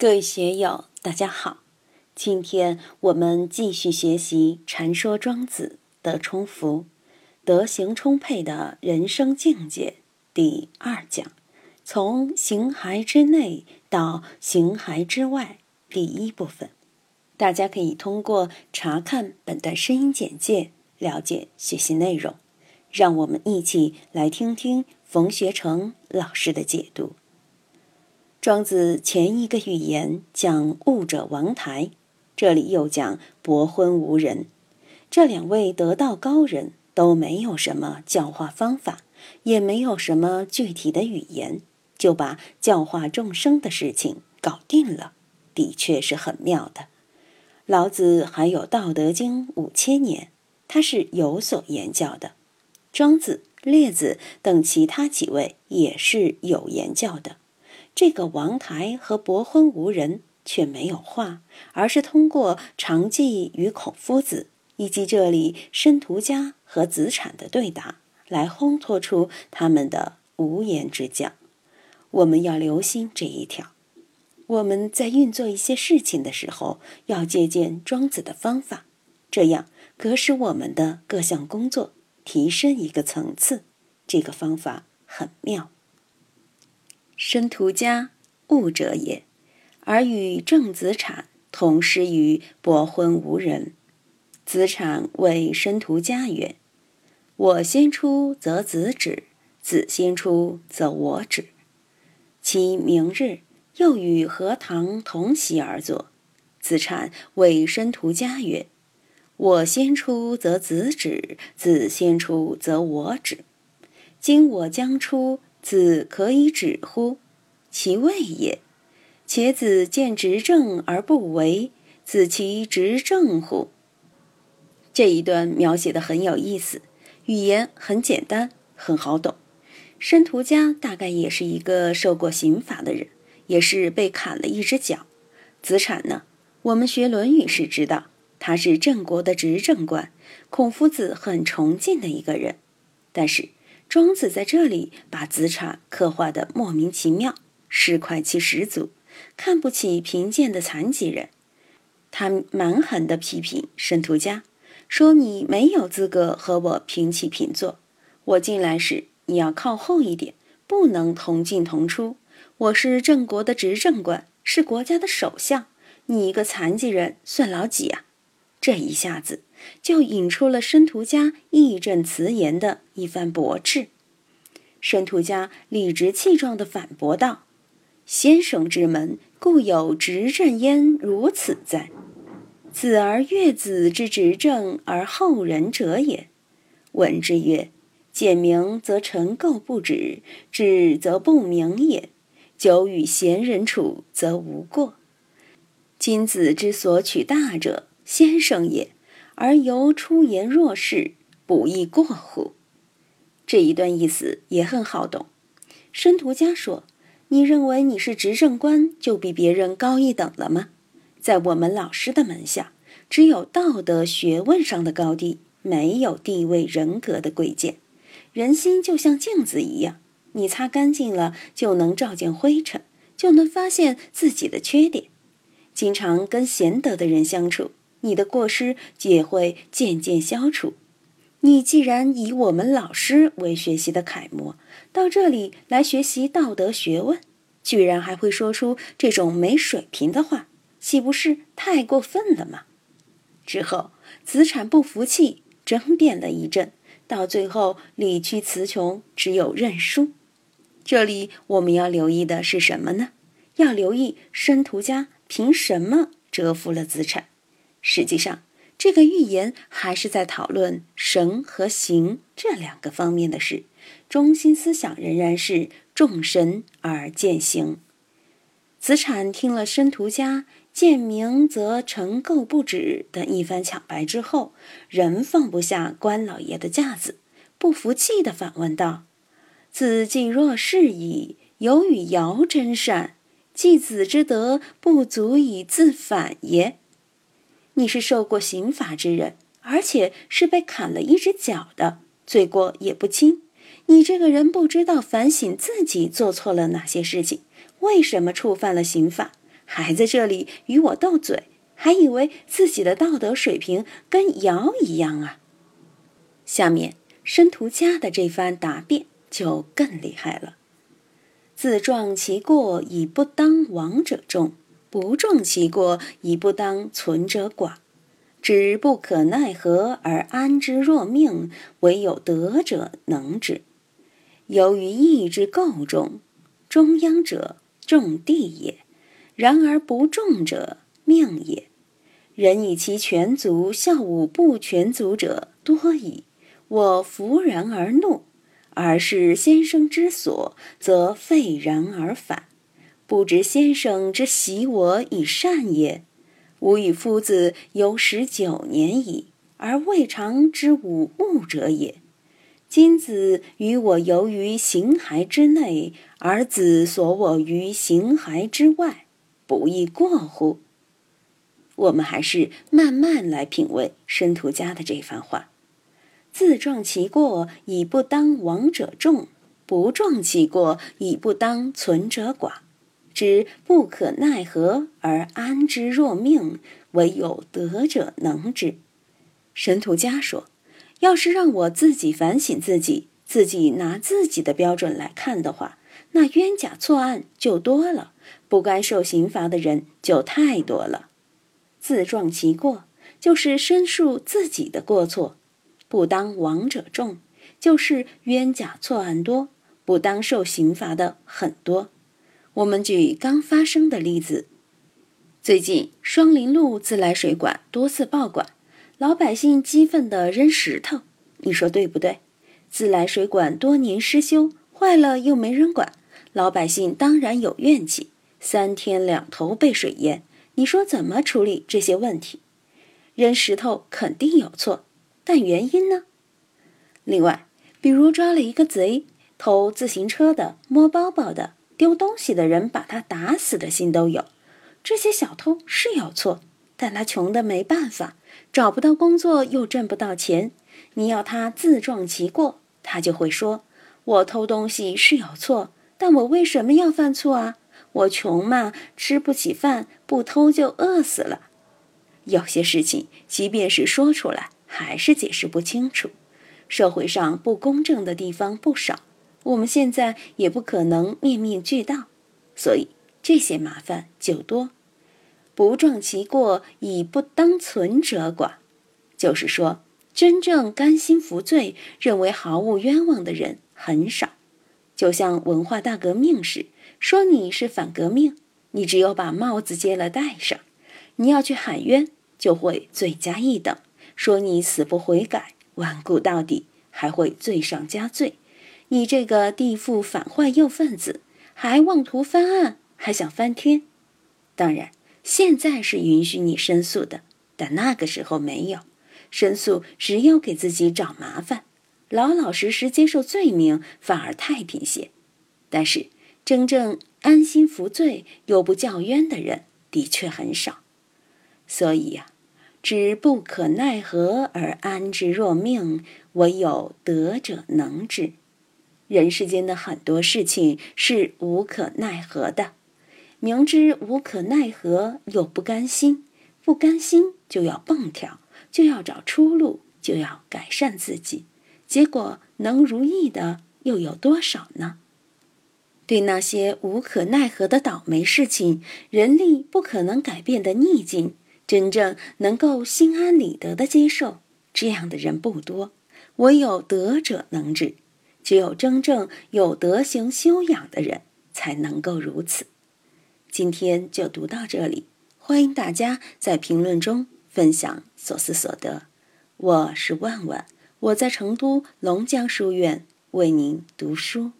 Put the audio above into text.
各位学友，大家好！今天我们继续学习《禅说庄子》的充福、德行充沛的人生境界第二讲，从形骸之内到形骸之外第一部分。大家可以通过查看本段声音简介了解学习内容。让我们一起来听听冯学成老师的解读。庄子前一个寓言讲悟者王台，这里又讲伯昏无人。这两位得道高人都没有什么教化方法，也没有什么具体的语言，就把教化众生的事情搞定了，的确是很妙的。老子还有《道德经》五千年，他是有所言教的。庄子、列子等其他几位也是有言教的。这个王台和伯昏无人却没有话，而是通过常记与孔夫子，以及这里申屠家和子产的对答，来烘托出他们的无言之教。我们要留心这一条。我们在运作一些事情的时候，要借鉴庄子的方法，这样可使我们的各项工作提升一个层次。这个方法很妙。申屠家，悟者也，而与郑子产同师于伯昏无人。子产谓申屠家曰：“我先出则子止，子先出则我止。”其明日又与何堂同席而坐。子产谓申屠家曰：“我先出则子止，子先出则我止。今我将出。”子可以止乎？其谓也。且子见执政而不为，子其执政乎？这一段描写的很有意思，语言很简单，很好懂。申屠家大概也是一个受过刑法的人，也是被砍了一只脚。子产呢？我们学《论语》时知道，他是郑国的执政官，孔夫子很崇敬的一个人。但是。庄子在这里把子产刻画的莫名其妙，市侩气十足，看不起贫贱的残疾人。他蛮横地批评申屠家，说：“你没有资格和我平起平坐。我进来时，你要靠后一点，不能同进同出。我是郑国的执政官，是国家的首相，你一个残疾人算老几啊？”这一下子。就引出了申屠家义正辞严的一番驳斥。申屠家理直气壮地反驳道：“先生之门，固有执政焉，如此哉？子而越子之执政而后人者也。闻之曰：简明则臣垢不止，止则不明也。久与贤人处，则无过。今子之所取大者，先生也。”而由出言若是，不亦过乎？这一段意思也很好懂。申屠家说：“你认为你是执政官，就比别人高一等了吗？在我们老师的门下，只有道德学问上的高低，没有地位人格的贵贱。人心就像镜子一样，你擦干净了，就能照见灰尘，就能发现自己的缺点。经常跟贤德的人相处。”你的过失也会渐渐消除。你既然以我们老师为学习的楷模，到这里来学习道德学问，居然还会说出这种没水平的话，岂不是太过分了吗？之后，子产不服气，争辩了一阵，到最后理屈词穷，只有认输。这里我们要留意的是什么呢？要留意申屠家凭什么折服了子产？实际上，这个寓言还是在讨论神和形这两个方面的事，中心思想仍然是重神而践行。子产听了申屠家“见明则成垢不止”的一番抢白之后，仍放不下关老爷的架子，不服气地反问道：“子既若是矣，有与尧真善，继子之德不足以自反也。”你是受过刑罚之人，而且是被砍了一只脚的，罪过也不轻。你这个人不知道反省自己做错了哪些事情，为什么触犯了刑法，还在这里与我斗嘴，还以为自己的道德水平跟尧一样啊！下面申屠家的这番答辩就更厉害了：自撞其过以不当亡者众，不重其过以不当存者寡。知不可奈何而安之若命，唯有德者能之。由于义之构重，中央者重地也；然而不重者命也。人以其全足效武不全足者多矣。我弗然而怒，而是先生之所，则废然而返。不知先生之习我以善也。吾与夫子有十九年矣，而未尝知吾物者也。今子与我游于形骸之内，而子所我于形骸之外，不亦过乎？我们还是慢慢来品味申屠家的这番话：自撞其过，以不当亡者众；不撞其过，以不当存者寡。知不可奈何而安之若命，唯有德者能之。神徒家说：“要是让我自己反省自己，自己拿自己的标准来看的话，那冤假错案就多了，不该受刑罚的人就太多了。自撞其过，就是申诉自己的过错；不当亡者众，就是冤假错案多，不当受刑罚的很多。”我们举刚发生的例子，最近双林路自来水管多次爆管，老百姓激愤地扔石头，你说对不对？自来水管多年失修，坏了又没人管，老百姓当然有怨气，三天两头被水淹，你说怎么处理这些问题？扔石头肯定有错，但原因呢？另外，比如抓了一个贼，偷自行车的，摸包包的。丢东西的人把他打死的心都有，这些小偷是有错，但他穷的没办法，找不到工作又挣不到钱。你要他自撞其过，他就会说：“我偷东西是有错，但我为什么要犯错啊？我穷嘛，吃不起饭，不偷就饿死了。”有些事情，即便是说出来，还是解释不清楚。社会上不公正的地方不少。我们现在也不可能面面俱到，所以这些麻烦就多。不撞其过以不当存者寡，就是说，真正甘心服罪、认为毫无冤枉的人很少。就像文化大革命时，说你是反革命，你只有把帽子揭了戴上；你要去喊冤，就会罪加一等，说你死不悔改、顽固到底，还会罪上加罪。你这个地富反坏右分子，还妄图翻案，还想翻天？当然，现在是允许你申诉的，但那个时候没有。申诉只有给自己找麻烦，老老实实接受罪名反而太平些。但是，真正安心服罪又不叫冤的人的确很少。所以呀，知不可奈何而安之若命，唯有德者能之。人世间的很多事情是无可奈何的，明知无可奈何又不甘心，不甘心就要蹦跳，就要找出路，就要改善自己，结果能如意的又有多少呢？对那些无可奈何的倒霉事情，人力不可能改变的逆境，真正能够心安理得的接受，这样的人不多，唯有德者能治。只有真正有德行修养的人才能够如此。今天就读到这里，欢迎大家在评论中分享所思所得。我是万万，我在成都龙江书院为您读书。